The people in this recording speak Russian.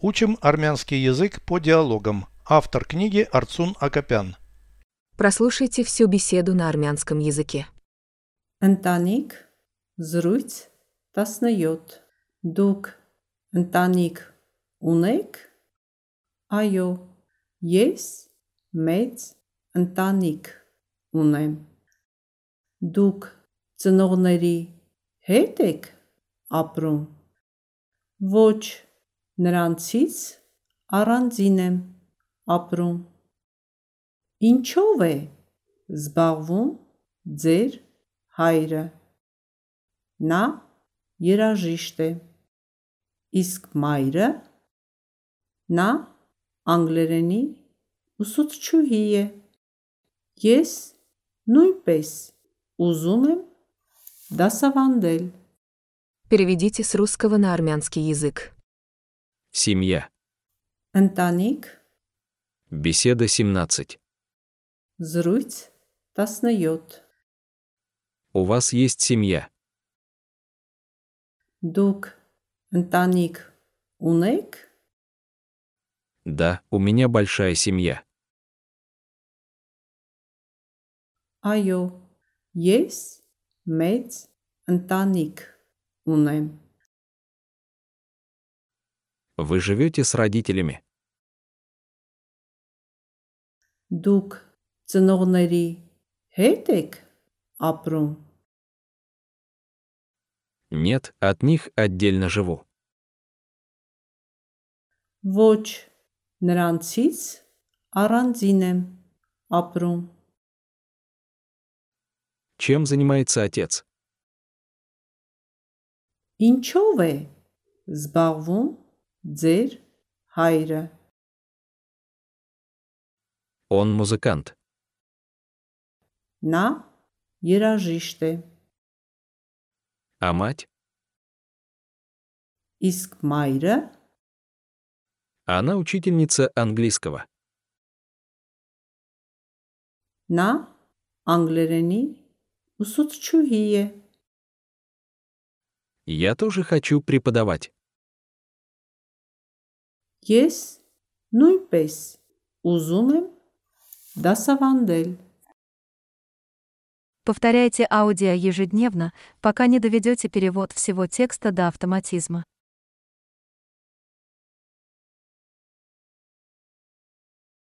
Учим армянский язык по диалогам. Автор книги Арцун Акопян. Прослушайте всю беседу на армянском языке. Ընտանիք զրույց 17 Դուք ընտանիք ունեք Այո ես մեծ ընտանիք ունեմ Դուք ծնողների հետ եք ապրում Ոչ նրանցից առանձին եմ ապրում Ինչով է զբաղվում ձեր հայրը Նա երաժիշտ է Իսկ մայրը Նա անգլերենի ուսուցչուհի է Ես նույնպես ուզում եմ դասավանդել Переведите с русского на армянский язык. Семья. Антоник. Беседа 17. Зруйц таснаёт. У вас есть семья. Дук. Антоник. Унек? Да, у меня большая семья. Айо. Есть? Мец? Антоник. Унем. Вы живете с родителями. Դուք ծնողների հետ եք ապրում Нет, от них отдельно живу. Ոչ նրանցից առանձին եմ ապրում Чем занимается отец? Ինչով է զբաղվում ձեր հայրը Он музыкант. Նա երաժիշտ է А мать? իսկ մայրը Она учительница английского. նա անգլերենի ուսուցչուհի է Я тоже хочу преподавать. Ես նույնպես ուզում եմ դասավանդել Повторяйте аудио ежедневно, пока не доведете перевод всего текста до автоматизма.